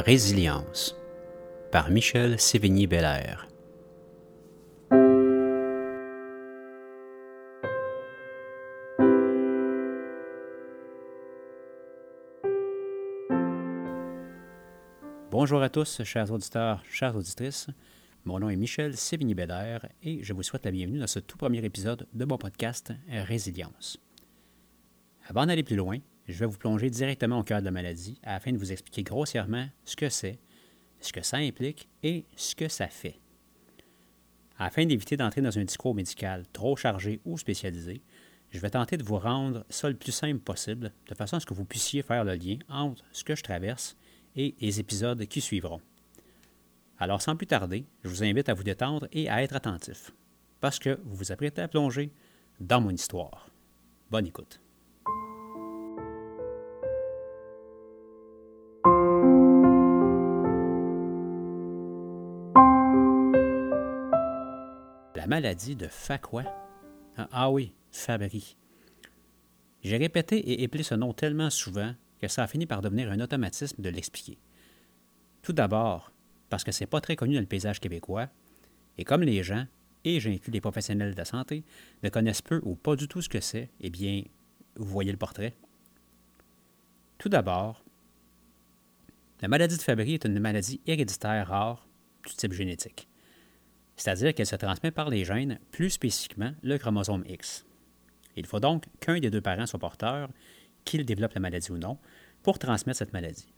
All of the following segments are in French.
Résilience par Michel Sévigny-Bellaire. Bonjour à tous, chers auditeurs, chères auditrices. Mon nom est Michel Sévigny-Bellaire et je vous souhaite la bienvenue dans ce tout premier épisode de mon podcast Résilience. Avant d'aller plus loin, je vais vous plonger directement au cœur de la maladie afin de vous expliquer grossièrement ce que c'est, ce que ça implique et ce que ça fait. Afin d'éviter d'entrer dans un discours médical trop chargé ou spécialisé, je vais tenter de vous rendre ça le plus simple possible, de façon à ce que vous puissiez faire le lien entre ce que je traverse et les épisodes qui suivront. Alors sans plus tarder, je vous invite à vous détendre et à être attentif, parce que vous vous apprêtez à plonger dans mon histoire. Bonne écoute. Maladie de Facqua. Ah, ah oui, Fabry. J'ai répété et épelé ce nom tellement souvent que ça a fini par devenir un automatisme de l'expliquer. Tout d'abord, parce que c'est pas très connu dans le paysage québécois, et comme les gens, et j'inclus les professionnels de la santé, ne connaissent peu ou pas du tout ce que c'est, eh bien, vous voyez le portrait. Tout d'abord, la maladie de Fabry est une maladie héréditaire rare du type génétique c'est-à-dire qu'elle se transmet par les gènes, plus spécifiquement le chromosome X. Il faut donc qu'un des deux parents soit porteur, qu'il développe la maladie ou non, pour transmettre cette maladie.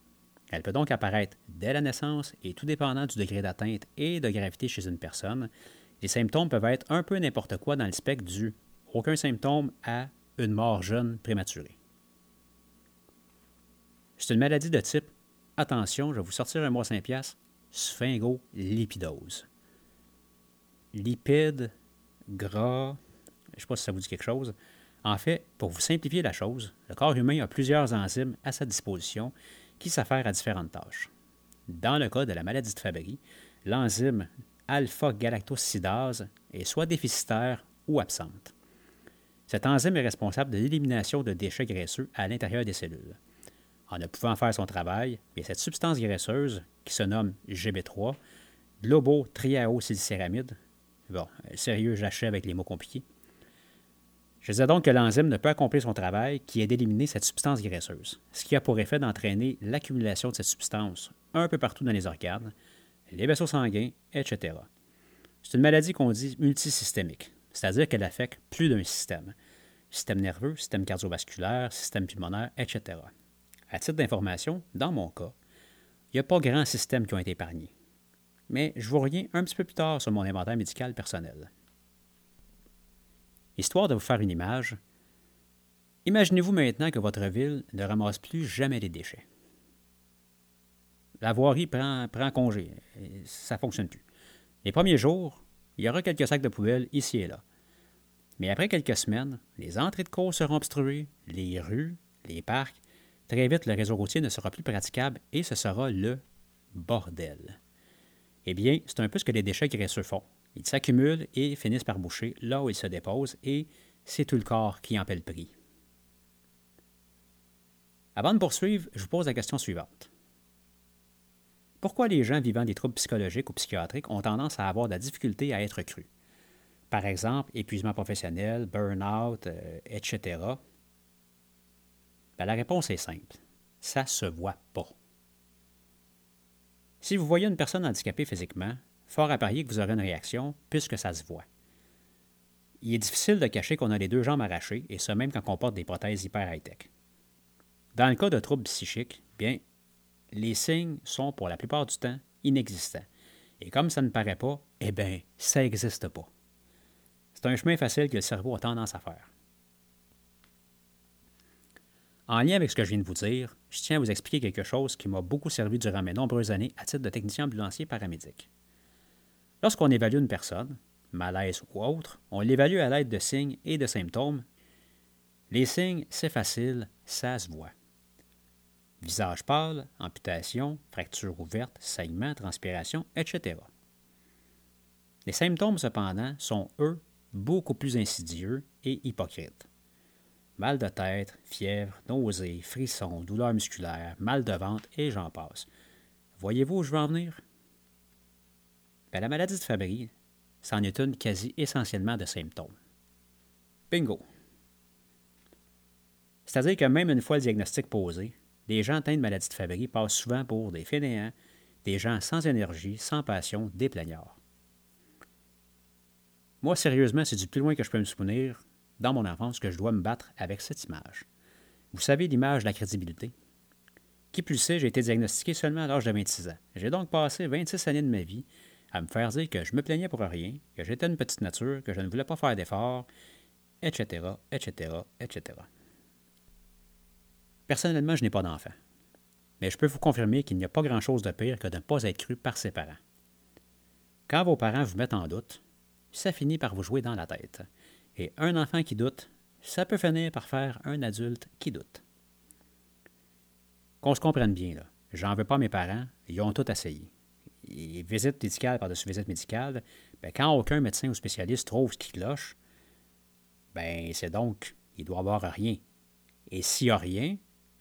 Elle peut donc apparaître dès la naissance et tout dépendant du degré d'atteinte et de gravité chez une personne, les symptômes peuvent être un peu n'importe quoi dans le spectre du aucun symptôme à une mort jeune prématurée. C'est une maladie de type, attention, je vais vous sortir un mot 5 piastres, sphingo-lipidose lipides, gras, je ne sais pas si ça vous dit quelque chose. En fait, pour vous simplifier la chose, le corps humain a plusieurs enzymes à sa disposition qui s'affairent à différentes tâches. Dans le cas de la maladie de Fabry, l'enzyme alpha-galactosidase est soit déficitaire ou absente. Cette enzyme est responsable de l'élimination de déchets graisseux à l'intérieur des cellules. En ne pouvant faire son travail, cette substance graisseuse, qui se nomme GB3, globotriaosylcéramide, Bon, sérieux, j'achève avec les mots compliqués. Je disais donc que l'enzyme ne peut accomplir son travail qui est d'éliminer cette substance graisseuse, ce qui a pour effet d'entraîner l'accumulation de cette substance un peu partout dans les organes, les vaisseaux sanguins, etc. C'est une maladie qu'on dit multisystémique, c'est-à-dire qu'elle affecte plus d'un système. Système nerveux, système cardiovasculaire, système pulmonaire, etc. À titre d'information, dans mon cas, il n'y a pas grand système qui ont été épargnés mais je vous reviens un petit peu plus tard sur mon inventaire médical personnel. Histoire de vous faire une image, imaginez-vous maintenant que votre ville ne ramasse plus jamais les déchets. La voirie prend, prend congé, ça ne fonctionne plus. Les premiers jours, il y aura quelques sacs de poubelle ici et là. Mais après quelques semaines, les entrées de cours seront obstruées, les rues, les parcs. Très vite, le réseau routier ne sera plus praticable et ce sera le bordel. Eh bien, c'est un peu ce que les déchets graisseux font. Ils s'accumulent et finissent par boucher là où ils se déposent et c'est tout le corps qui en paie le prix. Avant de poursuivre, je vous pose la question suivante. Pourquoi les gens vivant des troubles psychologiques ou psychiatriques ont tendance à avoir de la difficulté à être crus? Par exemple, épuisement professionnel, burn-out, euh, etc. Ben, la réponse est simple. Ça se voit pas. Si vous voyez une personne handicapée physiquement, fort à parier que vous aurez une réaction, puisque ça se voit. Il est difficile de cacher qu'on a les deux jambes arrachées, et ce même quand on porte des prothèses hyper high-tech. Dans le cas de troubles psychiques, bien, les signes sont pour la plupart du temps inexistants. Et comme ça ne paraît pas, eh bien, ça n'existe pas. C'est un chemin facile que le cerveau a tendance à faire. En lien avec ce que je viens de vous dire, je tiens à vous expliquer quelque chose qui m'a beaucoup servi durant mes nombreuses années à titre de technicien ambulancier paramédic. Lorsqu'on évalue une personne, malaise ou autre, on l'évalue à l'aide de signes et de symptômes. Les signes, c'est facile, ça se voit. Visage pâle, amputation, fracture ouverte, saignement, transpiration, etc. Les symptômes, cependant, sont, eux, beaucoup plus insidieux et hypocrites mal de tête, fièvre, nausées, frissons, douleurs musculaires, mal de ventre et j'en passe. Voyez-vous où je veux en venir? Ben, la maladie de Fabry, c'en est une quasi essentiellement de symptômes. Bingo! C'est-à-dire que même une fois le diagnostic posé, les gens atteints de maladie de Fabry passent souvent pour des fainéants, des gens sans énergie, sans passion, des plaignards. Moi, sérieusement, c'est du plus loin que je peux me souvenir, dans mon enfance, que je dois me battre avec cette image. Vous savez l'image de la crédibilité? Qui plus sait, j'ai été diagnostiqué seulement à l'âge de 26 ans. J'ai donc passé 26 années de ma vie à me faire dire que je me plaignais pour rien, que j'étais une petite nature, que je ne voulais pas faire d'efforts, etc., etc., etc. Personnellement, je n'ai pas d'enfant. Mais je peux vous confirmer qu'il n'y a pas grand-chose de pire que de ne pas être cru par ses parents. Quand vos parents vous mettent en doute, ça finit par vous jouer dans la tête. Et un enfant qui doute, ça peut finir par faire un adulte qui doute. Qu'on se comprenne bien, là. J'en veux pas mes parents, ils ont tout essayé. Ils visite médicale par-dessus visite médicale, ben, quand aucun médecin ou spécialiste trouve ce qui cloche, ben c'est donc, il doit avoir rien. Et s'il n'y a rien,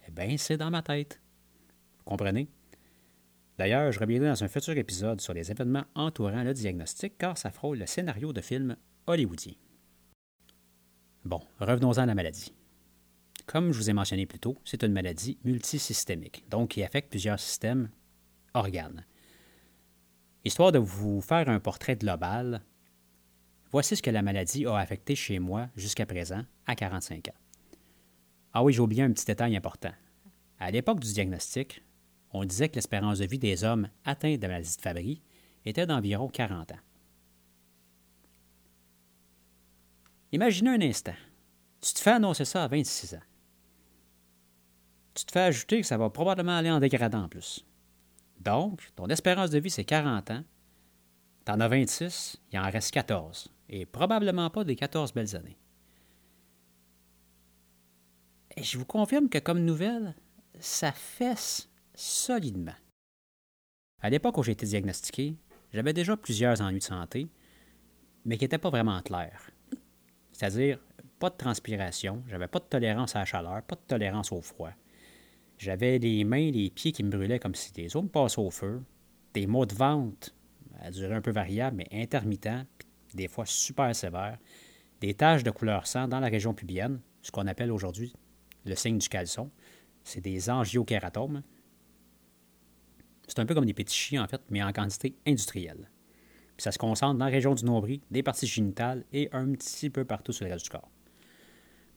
eh bien, c'est dans ma tête. Vous comprenez? D'ailleurs, je reviendrai dans un futur épisode sur les événements entourant le diagnostic car ça frôle le scénario de film hollywoodien. Bon, revenons-en à la maladie. Comme je vous ai mentionné plus tôt, c'est une maladie multisystémique, donc qui affecte plusieurs systèmes, organes. Histoire de vous faire un portrait global, voici ce que la maladie a affecté chez moi jusqu'à présent, à 45 ans. Ah oui, j'ai oublié un petit détail important. À l'époque du diagnostic, on disait que l'espérance de vie des hommes atteints de la maladie de Fabry était d'environ 40 ans. Imaginez un instant. Tu te fais annoncer ça à 26 ans. Tu te fais ajouter que ça va probablement aller en dégradant en plus. Donc, ton espérance de vie, c'est 40 ans. T'en as 26, il en reste 14. Et probablement pas des 14 belles années. Et je vous confirme que comme nouvelle, ça fesse solidement. À l'époque où j'ai été diagnostiqué, j'avais déjà plusieurs ennuis de santé, mais qui n'étaient pas vraiment clairs. C'est-à-dire, pas de transpiration, j'avais pas de tolérance à la chaleur, pas de tolérance au froid. J'avais les mains les pieds qui me brûlaient comme si des os me passaient au feu, des maux de ventre, à durée un peu variable, mais intermittents, des fois super sévères, des taches de couleur sang dans la région pubienne, ce qu'on appelle aujourd'hui le signe du caleçon. C'est des angiokeratomes. C'est un peu comme des petits chiens, en fait, mais en quantité industrielle. Ça se concentre dans la région du nombril, des parties génitales et un petit peu partout sur le reste du corps.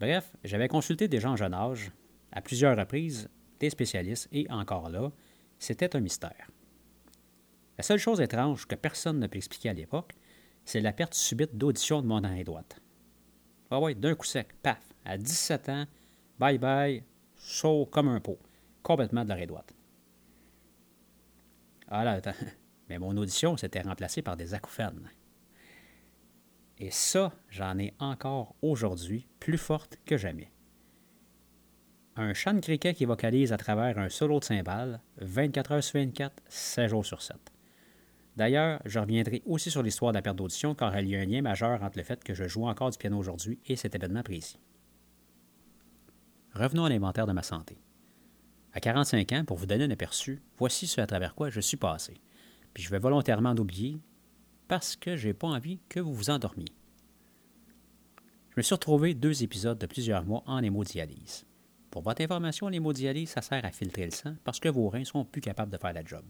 Bref, j'avais consulté des gens en jeune âge, à plusieurs reprises, des spécialistes, et encore là, c'était un mystère. La seule chose étrange que personne ne peut expliquer à l'époque, c'est la perte subite d'audition de mon oreille droite. Ah ouais, d'un coup sec, paf, à 17 ans, Bye bye, chaud comme un pot, complètement de l'oreille droite. Ah là, attends. Mais mon audition s'était remplacée par des acouphènes. Et ça, j'en ai encore aujourd'hui plus forte que jamais. Un chant de criquet qui vocalise à travers un solo de cymbales, 24 heures sur 24, 7 jours sur 7. D'ailleurs, je reviendrai aussi sur l'histoire de la perte d'audition car il y a un lien majeur entre le fait que je joue encore du piano aujourd'hui et cet événement précis. Revenons à l'inventaire de ma santé. À 45 ans, pour vous donner un aperçu, voici ce à travers quoi je suis passé. Puis je vais volontairement oublier parce que j'ai pas envie que vous vous endormiez. Je me suis retrouvé deux épisodes de plusieurs mois en hémodialyse. Pour votre information, l'hémodialyse, ça sert à filtrer le sang parce que vos reins sont plus capables de faire la job.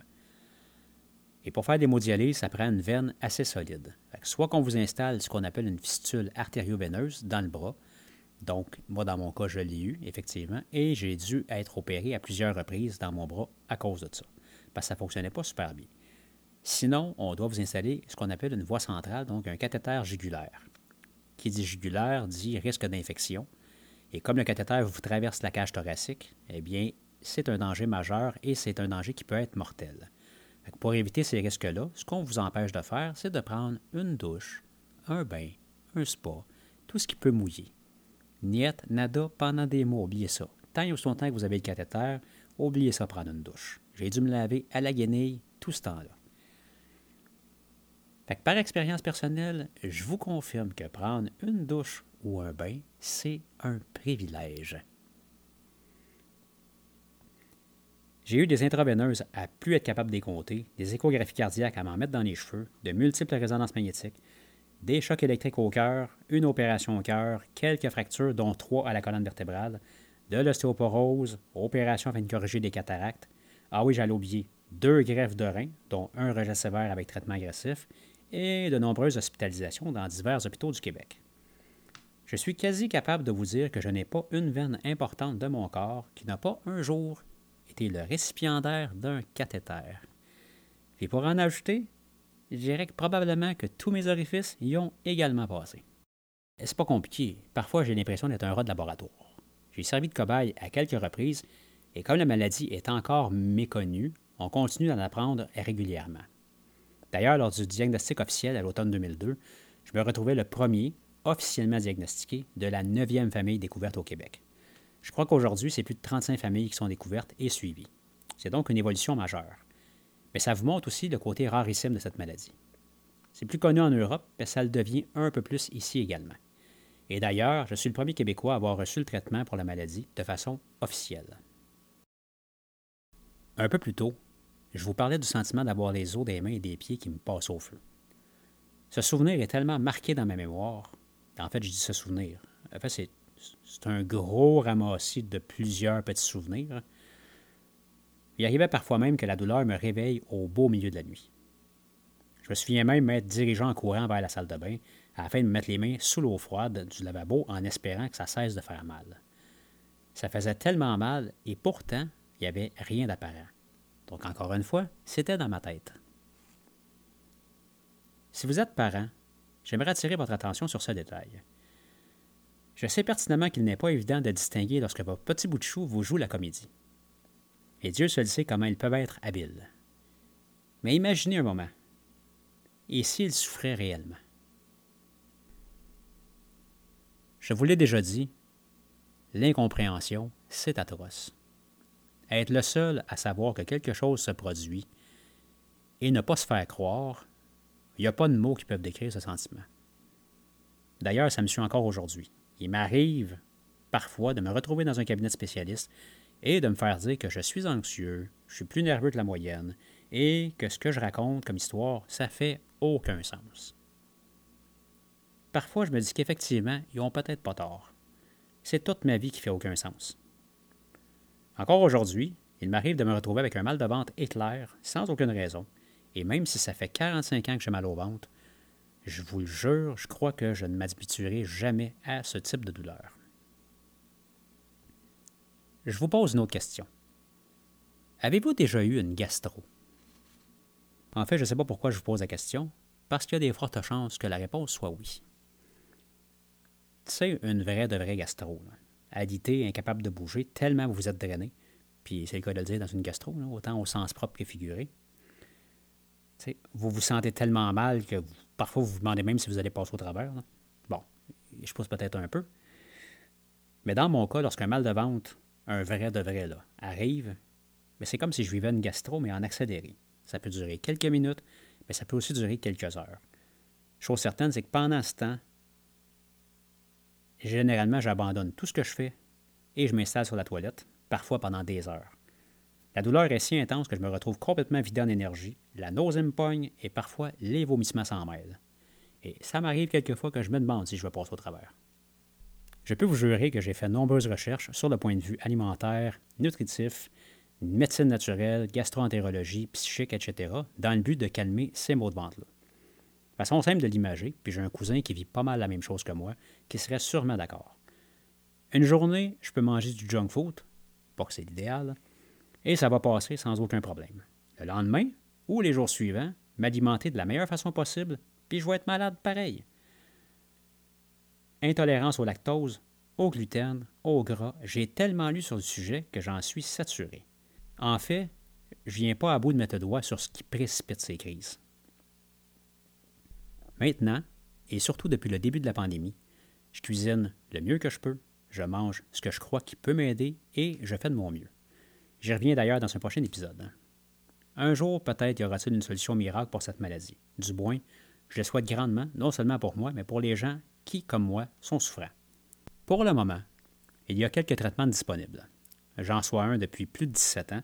Et pour faire l'hémodialyse, ça prend une veine assez solide. soit qu'on vous installe ce qu'on appelle une fistule artério-veineuse dans le bras, donc, moi, dans mon cas, je l'ai eu, effectivement, et j'ai dû être opéré à plusieurs reprises dans mon bras à cause de ça, parce que ça ne fonctionnait pas super bien. Sinon, on doit vous installer ce qu'on appelle une voie centrale, donc un cathéter jugulaire. Qui dit jugulaire dit risque d'infection. Et comme le cathéter vous traverse la cage thoracique, eh bien, c'est un danger majeur et c'est un danger qui peut être mortel. Pour éviter ces risques-là, ce qu'on vous empêche de faire, c'est de prendre une douche, un bain, un spa, tout ce qui peut mouiller. Niet, nada, pendant des mois, oubliez ça. Tant et aussi longtemps que vous avez le cathéter, oubliez ça, prendre une douche. J'ai dû me laver à la guenille tout ce temps-là. Par expérience personnelle, je vous confirme que prendre une douche ou un bain, c'est un privilège. J'ai eu des intraveineuses à plus être capable de les compter, des échographies cardiaques à m'en mettre dans les cheveux, de multiples résonances magnétiques, des chocs électriques au cœur, une opération au cœur, quelques fractures, dont trois à la colonne vertébrale, de l'ostéoporose, opération afin de corriger des cataractes. Ah oui, j'allais oublier, deux greffes de reins, dont un rejet sévère avec traitement agressif, et de nombreuses hospitalisations dans divers hôpitaux du Québec. Je suis quasi capable de vous dire que je n'ai pas une veine importante de mon corps qui n'a pas un jour été le récipiendaire d'un cathéter. Et pour en ajouter, je dirais probablement que tous mes orifices y ont également passé. C'est pas compliqué. Parfois, j'ai l'impression d'être un rat de laboratoire. J'ai servi de cobaye à quelques reprises et comme la maladie est encore méconnue, on continue d'en apprendre régulièrement. D'ailleurs, lors du diagnostic officiel à l'automne 2002, je me retrouvais le premier officiellement diagnostiqué de la neuvième famille découverte au Québec. Je crois qu'aujourd'hui, c'est plus de 35 familles qui sont découvertes et suivies. C'est donc une évolution majeure. Mais ça vous montre aussi le côté rarissime de cette maladie. C'est plus connu en Europe, mais ça le devient un peu plus ici également. Et d'ailleurs, je suis le premier Québécois à avoir reçu le traitement pour la maladie de façon officielle. Un peu plus tôt, je vous parlais du sentiment d'avoir les os des mains et des pieds qui me passent au feu. Ce souvenir est tellement marqué dans ma mémoire. En fait, je dis ce souvenir. En fait, c'est un gros ramassis de plusieurs petits souvenirs. Il arrivait parfois même que la douleur me réveille au beau milieu de la nuit. Je me souviens même m'être dirigé en courant vers la salle de bain afin de me mettre les mains sous l'eau froide du lavabo en espérant que ça cesse de faire mal. Ça faisait tellement mal et pourtant, il n'y avait rien d'apparent. Donc encore une fois, c'était dans ma tête. Si vous êtes parent, j'aimerais attirer votre attention sur ce détail. Je sais pertinemment qu'il n'est pas évident de distinguer lorsque votre petit bout de chou vous joue la comédie. Et Dieu seul sait comment ils peuvent être habiles. Mais imaginez un moment. Et s'il souffrait réellement? Je vous l'ai déjà dit, l'incompréhension, c'est atroce. Être le seul à savoir que quelque chose se produit et ne pas se faire croire, il n'y a pas de mots qui peuvent décrire ce sentiment. D'ailleurs, ça me suit encore aujourd'hui. Il m'arrive parfois de me retrouver dans un cabinet spécialiste et de me faire dire que je suis anxieux, je suis plus nerveux que la moyenne et que ce que je raconte comme histoire, ça fait aucun sens. Parfois, je me dis qu'effectivement, ils ont peut-être pas tort. C'est toute ma vie qui fait aucun sens. Encore aujourd'hui, il m'arrive de me retrouver avec un mal de ventre éclair sans aucune raison, et même si ça fait 45 ans que j'ai mal au ventre, je vous le jure, je crois que je ne m'habituerai jamais à ce type de douleur. Je vous pose une autre question. Avez-vous déjà eu une gastro? En fait, je ne sais pas pourquoi je vous pose la question, parce qu'il y a des fortes chances que la réponse soit oui. C'est une vraie de vraie gastro. Là. Incapable de bouger, tellement vous êtes drainé. Puis c'est le cas de le dire dans une gastro, autant au sens propre que figuré vous vous sentez tellement mal que parfois vous vous demandez même si vous allez passer au travers. Bon, je pose peut-être un peu. Mais dans mon cas, lorsqu'un mal de ventre, un vrai de vrai, là, arrive, c'est comme si je vivais une gastro, mais en accéléré. Ça peut durer quelques minutes, mais ça peut aussi durer quelques heures. Chose certaine, c'est que pendant ce temps, généralement, j'abandonne tout ce que je fais et je m'installe sur la toilette, parfois pendant des heures. La douleur est si intense que je me retrouve complètement vidé en énergie, la nausée me et parfois les vomissements s'en mêlent. Et ça m'arrive quelquefois que je me demande si je vais passer au travers. Je peux vous jurer que j'ai fait nombreuses recherches sur le point de vue alimentaire, nutritif, médecine naturelle, gastroentérologie, psychique, etc., dans le but de calmer ces maux de ventre-là. Façon simple de l'imager, puis j'ai un cousin qui vit pas mal la même chose que moi, qui serait sûrement d'accord. Une journée, je peux manger du junk food, pas que c'est l'idéal, et ça va passer sans aucun problème. Le lendemain, ou les jours suivants, m'alimenter de la meilleure façon possible, puis je vais être malade pareil. Intolérance au lactose, au gluten, au gras, j'ai tellement lu sur le sujet que j'en suis saturé. En fait, je viens pas à bout de mettre le doigt sur ce qui précipite ces crises. Maintenant, et surtout depuis le début de la pandémie, je cuisine le mieux que je peux, je mange ce que je crois qui peut m'aider et je fais de mon mieux. J'y reviens d'ailleurs dans un prochain épisode. Un jour, peut-être y aura-t-il une solution miracle pour cette maladie. Du moins, je le souhaite grandement, non seulement pour moi, mais pour les gens qui, comme moi, sont souffrants. Pour le moment, il y a quelques traitements disponibles. J'en sois un depuis plus de 17 ans,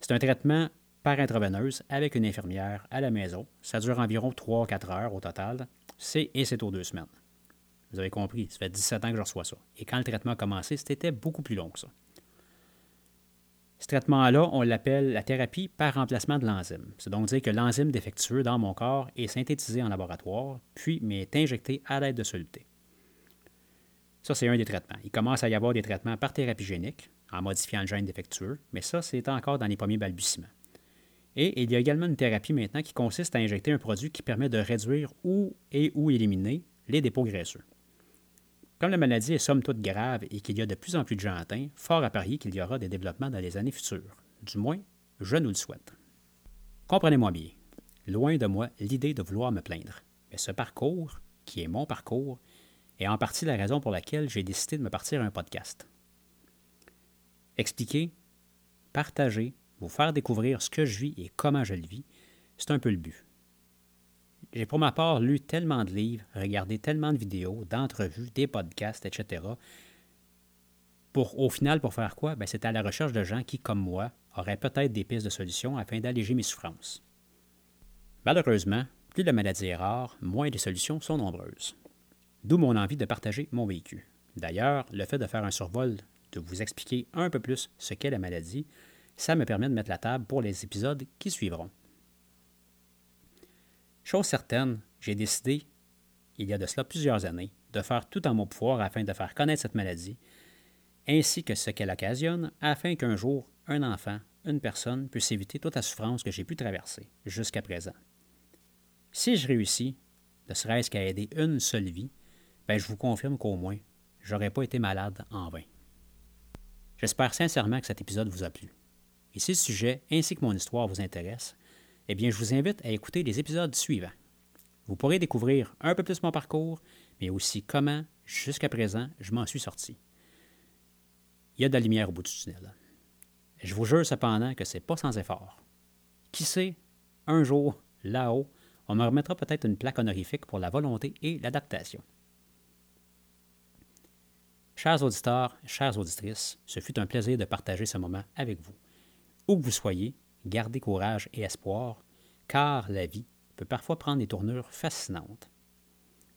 C'est un traitement par intraveineuse avec une infirmière à la maison. Ça dure environ 3-4 heures au total. C'est et c'est aux deux semaines. Vous avez compris, ça fait 17 ans que je reçois ça. Et quand le traitement a commencé, c'était beaucoup plus long que ça. Ce traitement-là, on l'appelle la thérapie par remplacement de l'enzyme. C'est donc dire que l'enzyme défectueux dans mon corps est synthétisé en laboratoire, puis m'est injecté à l'aide de soluté. Ça, c'est un des traitements. Il commence à y avoir des traitements par thérapie génique, en modifiant le gène défectueux, mais ça, c'est encore dans les premiers balbutiements. Et il y a également une thérapie maintenant qui consiste à injecter un produit qui permet de réduire ou et ou éliminer les dépôts graisseux. Comme la maladie est somme toute grave et qu'il y a de plus en plus de gens atteints, fort à parier qu'il y aura des développements dans les années futures. Du moins, je nous le souhaite. Comprenez-moi bien, loin de moi l'idée de vouloir me plaindre, mais ce parcours, qui est mon parcours, est en partie la raison pour laquelle j'ai décidé de me partir un podcast. Expliquer, partager, vous faire découvrir ce que je vis et comment je le vis, c'est un peu le but. J'ai pour ma part lu tellement de livres, regardé tellement de vidéos, d'entrevues, des podcasts, etc. Pour, au final, pour faire quoi? Ben, C'était à la recherche de gens qui, comme moi, auraient peut-être des pistes de solutions afin d'alléger mes souffrances. Malheureusement, plus la maladie est rare, moins les solutions sont nombreuses. D'où mon envie de partager mon vécu. D'ailleurs, le fait de faire un survol, de vous expliquer un peu plus ce qu'est la maladie, ça me permet de mettre la table pour les épisodes qui suivront. Chose certaine, j'ai décidé, il y a de cela plusieurs années, de faire tout en mon pouvoir afin de faire connaître cette maladie, ainsi que ce qu'elle occasionne, afin qu'un jour, un enfant, une personne puisse éviter toute la souffrance que j'ai pu traverser jusqu'à présent. Si je réussis, ne serait-ce qu'à aider une seule vie, ben je vous confirme qu'au moins, j'aurais pas été malade en vain. J'espère sincèrement que cet épisode vous a plu. Et si le sujet ainsi que mon histoire vous intéresse, eh bien, je vous invite à écouter les épisodes suivants. Vous pourrez découvrir un peu plus mon parcours, mais aussi comment, jusqu'à présent, je m'en suis sorti. Il y a de la lumière au bout du tunnel. Je vous jure cependant que c'est pas sans effort. Qui sait, un jour, là-haut, on me remettra peut-être une plaque honorifique pour la volonté et l'adaptation. Chers auditeurs, chères auditrices, ce fut un plaisir de partager ce moment avec vous. Où que vous soyez, gardez courage et espoir, car la vie peut parfois prendre des tournures fascinantes.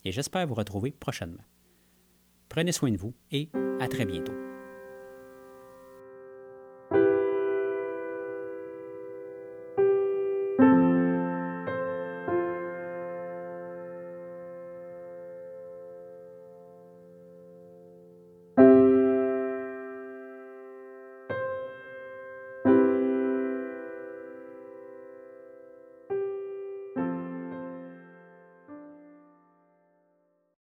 Et j'espère vous retrouver prochainement. Prenez soin de vous et à très bientôt.